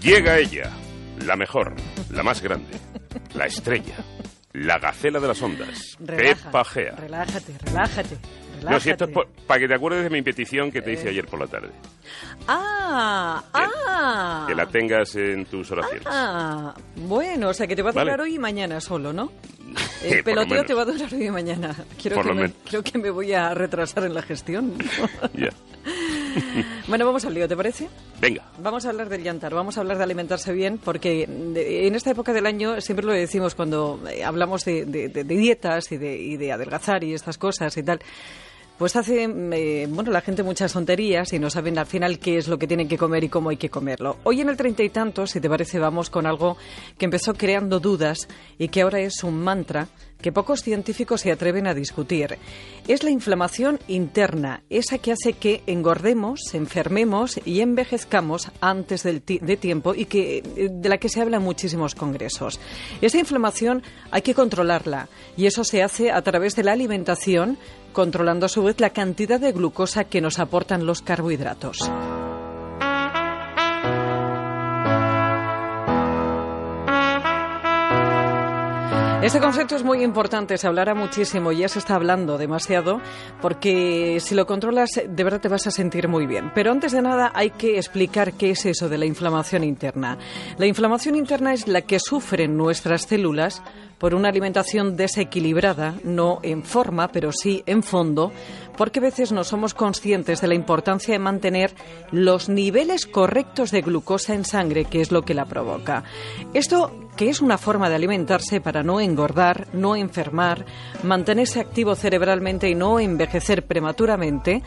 Llega ella, la mejor, la más grande, la estrella, la gacela de las ondas, Relaja, Pepa Gea. Relájate, relájate. relájate. No, si esto es para que te acuerdes de mi petición que te hice ayer por la tarde. Ah, ah. Que la tengas en tus oraciones. Ah, bueno, o sea que te va a Vale. durar hoy y mañana solo, ¿no? Eh, El por lo peloteo menos. te va a durar hoy y mañana. Creo Por que, lo me, menos. creo que me voy a retrasar en la gestión. Ya. bueno, vamos al lío, ¿te parece? Venga. Vamos a hablar del llantar, vamos a hablar de alimentarse bien, porque en esta época del año siempre lo decimos cuando eh, hablamos de, de- de- de dietas y de, y de adelgazar y estas cosas y tal. Pues hace, eh, bueno, la gente muchas tonterías y no saben al final qué es lo que tienen que comer y cómo hay que comerlo. Hoy en el treinta y tantos, si te parece, vamos con algo que empezó creando dudas y que ahora es un mantra que pocos científicos se atreven a discutir. Es la inflamación interna, esa que hace que engordemos, enfermemos y envejezcamos antes de tiempo y que, eh, de la que se habla en muchísimos congresos. Esa inflamación hay que controlarla y eso se hace a través de la alimentación, controlando a su vez la cantidad de glucosa que nos aportan los carbohidratos. Este concepto es muy importante, se hablará muchísimo, ya se está hablando demasiado, porque si lo controlas de verdad te vas a sentir muy bien. Pero antes de nada hay que explicar qué es eso de la inflamación interna. La inflamación interna es la que sufren nuestras células por una alimentación desequilibrada, no en forma, pero sí en fondo, porque a veces no somos conscientes de la importancia de mantener los niveles correctos de glucosa en sangre, que es lo que la provoca. Esto que es una forma de alimentarse para no engordar, no enfermar, mantenerse activo cerebralmente y no envejecer prematuramente,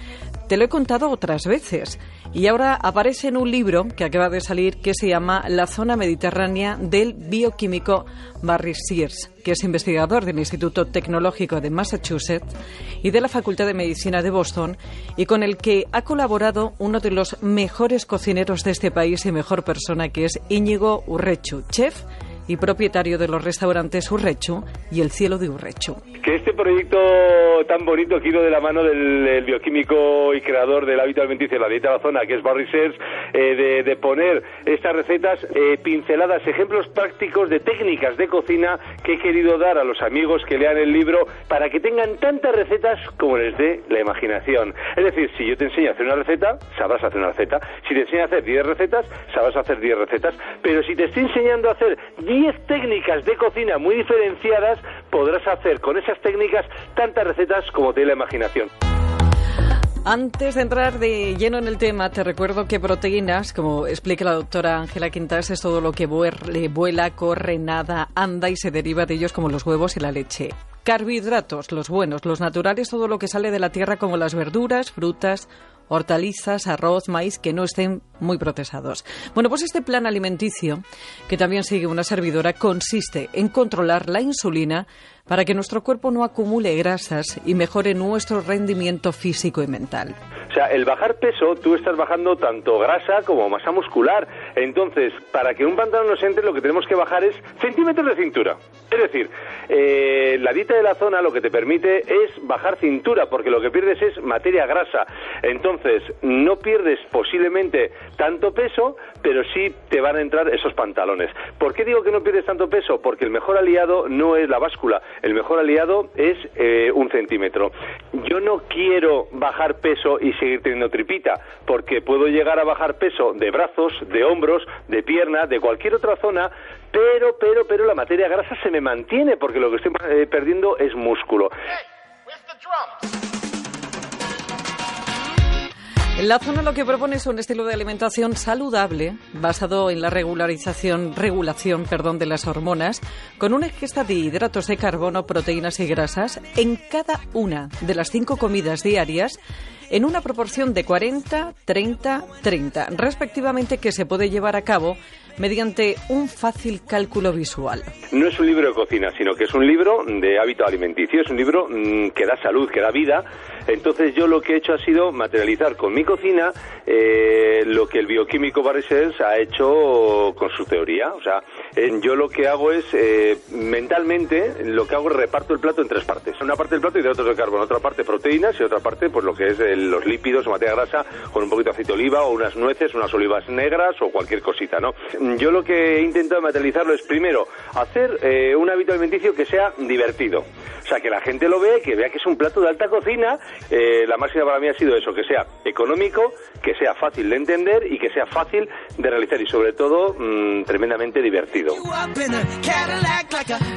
te lo he contado otras veces. Y ahora aparece en un libro que acaba de salir que se llama La zona mediterránea del bioquímico Barry Sears, que es investigador del Instituto Tecnológico de Massachusetts y de la Facultad de Medicina de Boston, y con el que ha colaborado uno de los mejores cocineros de este país y mejor persona, que es Íñigo Urrechu, chef y propietario de los restaurantes Urrechu y El Cielo de Urrechu. Que este proyecto tan bonito que de la mano del, del bioquímico y creador del hábito alimenticio de la dieta de la zona, que es Barry Sears, eh, de, de poner estas recetas eh, pinceladas, ejemplos prácticos de técnicas de cocina que he querido dar a los amigos que lean el libro para que tengan tantas recetas como les dé la imaginación. Es decir, si yo te enseño a hacer una receta, sabrás hacer una receta. Si te enseño a hacer 10 recetas, sabrás hacer 10 recetas. Pero si te estoy enseñando a hacer 10 técnicas de cocina muy diferenciadas, podrás hacer con esas técnicas tantas recetas como te dé la imaginación. Antes de entrar de lleno en el tema, te recuerdo que proteínas, como explica la doctora Ángela Quintas, es todo lo que vuela, corre, nada, anda y se deriva de ellos como los huevos y la leche. Carbohidratos, los buenos, los naturales, todo lo que sale de la tierra como las verduras, frutas, hortalizas, arroz, maíz, que no estén muy procesados. Bueno, pues este plan alimenticio, que también sigue una servidora, consiste en controlar la insulina para que nuestro cuerpo no acumule grasas y mejore nuestro rendimiento físico y mental. O sea, el bajar peso, tú estás bajando tanto grasa como masa muscular. Entonces, para que un pantalón nos entre, lo que tenemos que bajar es centímetros de cintura. Es decir, eh, la dieta de la zona lo que te permite es bajar cintura, porque lo que pierdes es materia grasa. Entonces, no pierdes posiblemente tanto peso, pero sí te van a entrar esos pantalones. ¿Por qué digo que no pierdes tanto peso? Porque el mejor aliado no es la báscula, el mejor aliado es eh, un centímetro. Yo no quiero bajar peso y seguir teniendo tripita, porque puedo llegar a bajar peso de brazos, de hombros, de pierna, de cualquier otra zona, pero, pero, pero la materia grasa se me mantiene, porque lo que estoy eh, perdiendo es músculo. La zona lo que propone es un estilo de alimentación saludable basado en la regularización, regulación, perdón, de las hormonas, con una ingesta de hidratos de carbono, proteínas y grasas en cada una de las cinco comidas diarias en una proporción de 40, 30, 30, respectivamente, que se puede llevar a cabo mediante un fácil cálculo visual. No es un libro de cocina, sino que es un libro de hábito alimenticio, es un libro mm, que da salud, que da vida, Entonces yo lo que he hecho ha sido materializar con mi cocina eh, lo que el bioquímico Barry Sears ha hecho con su teoría. O sea, yo lo que hago es, eh, mentalmente, lo que hago es reparto el plato en tres partes. Una parte del plato otros de carbono, otra parte proteínas y otra parte pues lo que es los lípidos o materia grasa con un poquito de aceite de oliva o unas nueces, unas olivas negras o cualquier cosita, ¿no? Yo lo que he intentado materializarlo es primero hacer eh, un hábito alimenticio que sea divertido. O sea, que la gente lo vea, que vea que es un plato de alta cocina. Eh, la máxima para mí ha sido eso, que sea económico, que sea fácil de entender y que sea fácil de realizar y sobre todo mm, tremendamente divertido.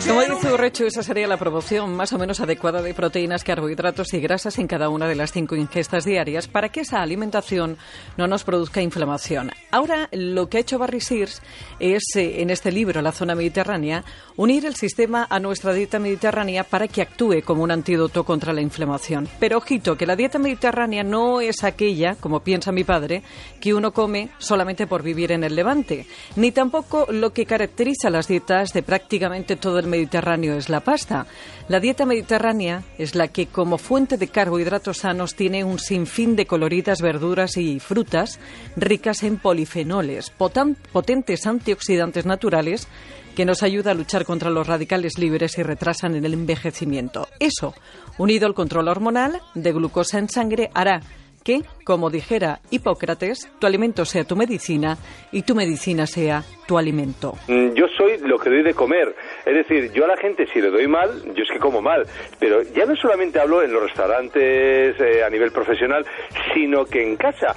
Como dice Urrecho, esa sería la proporción más o menos adecuada de proteínas, carbohidratos y grasas en cada una de las cinco ingestas diarias para que esa alimentación no nos produzca inflamación. Ahora, lo que ha hecho Barry Sears es, eh, en este libro, La zona mediterránea, unir el sistema a nuestra dieta mediterránea para que actúe como un antídoto contra la inflamación. Pero ojito, que la dieta mediterránea no es aquella, como piensa mi padre, que uno come solamente por vivir en el Levante, ni tampoco lo que caracteriza las dietas de prácticamente todo el Mediterráneo es la pasta. La dieta mediterránea es la que, como fuente de carbohidratos sanos, tiene un sinfín de coloridas verduras y frutas ricas en polifenoles, potentes antioxidantes naturales que nos ayuda a luchar contra los radicales libres y retrasan en el envejecimiento. Eso, unido al control hormonal de glucosa en sangre, hará que, como dijera Hipócrates, tu alimento sea tu medicina y tu medicina sea tu alimento. Mm, yo soy lo que doy de comer. Es decir, yo a la gente si le doy mal, yo es que como mal. Pero ya no solamente hablo en los restaurantes eh, a nivel profesional, sino que en casa.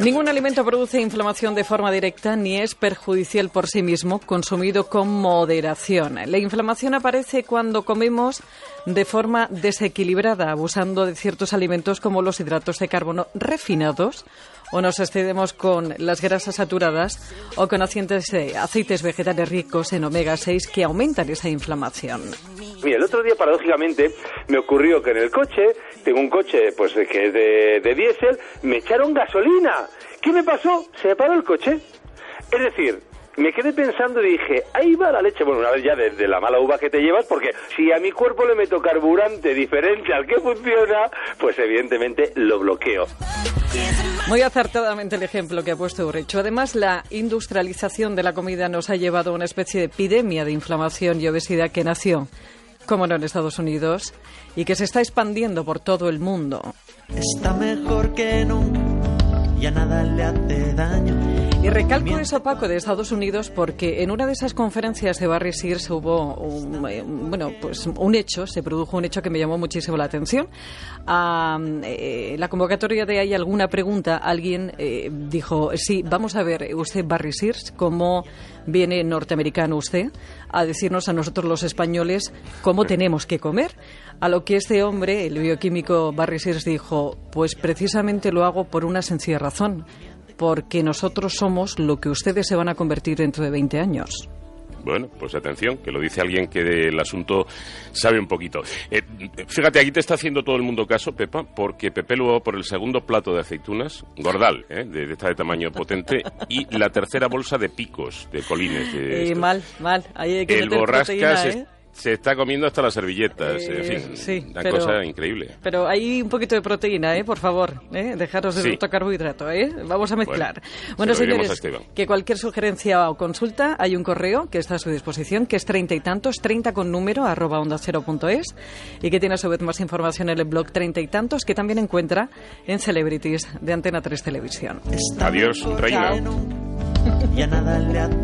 Ningún alimento produce inflamación de forma directa ni es perjudicial por sí mismo, consumido con moderación. La inflamación aparece cuando comemos de forma desequilibrada, abusando de ciertos alimentos como los hidratos de carbono refinados o nos excedemos con las grasas saturadas o con aceites vegetales ricos en omega 6 que aumentan esa inflamación. Mira, el otro día, paradójicamente, me ocurrió que en el coche, tengo un coche pues que es de, de diésel, me echaron gasolina. ¿Qué me pasó? Se paró el coche. Es decir, me quedé pensando y dije, ahí va la leche. Bueno, una vez ya de, la mala uva que te llevas, porque si a mi cuerpo le meto carburante diferente al que funciona, pues evidentemente lo bloqueo. Muy acertadamente el ejemplo que ha puesto Urecho. Además, la industrialización de la comida nos ha llevado a una especie de epidemia de inflamación y obesidad que nació como no en Estados Unidos, y que se está expandiendo por todo el mundo. Está mejor que nunca, ya nada le hace daño. Y recalco eso, Paco, de Estados Unidos, porque en una de esas conferencias de Barry Sears hubo un, eh, bueno, pues un hecho, se produjo un hecho que me llamó muchísimo la atención. A eh, la convocatoria de ¿Hay alguna pregunta? Alguien eh, dijo, sí, vamos a ver, usted Barry Sears, ¿cómo viene norteamericano usted a decirnos a nosotros los españoles cómo tenemos que comer? A lo que este hombre, el bioquímico Barry Sears, dijo, pues precisamente lo hago por una sencilla razón porque nosotros somos lo que ustedes se van a convertir dentro de 20 años. Bueno, pues atención, que lo dice alguien que del asunto sabe un poquito. Eh, fíjate, aquí te está haciendo todo el mundo caso, Pepa, porque Pepe luego por el segundo plato de aceitunas, gordal, ¿eh? de, esta de tamaño potente, y la tercera bolsa de picos, de colines. De eh, mal, mal. Ahí hay que el borrascas ¿eh? Se está comiendo hasta las servilletas. en fin, sí, una cosa increíble. Pero hay un poquito de proteína, ¿eh? Por favor, ¿eh? dejaros de sí. carbohidrato, ¿eh? Vamos a mezclar. Bueno, señores, que cualquier sugerencia o consulta, hay un correo que está a su disposición, que es treinta y tantos, treinta con número, arroba onda cero punto es, y que tiene a su vez más información en el blog treinta y tantos, que también encuentra en Celebrities de Antena 3 Televisión. Adiós, reina. Ya nada le hace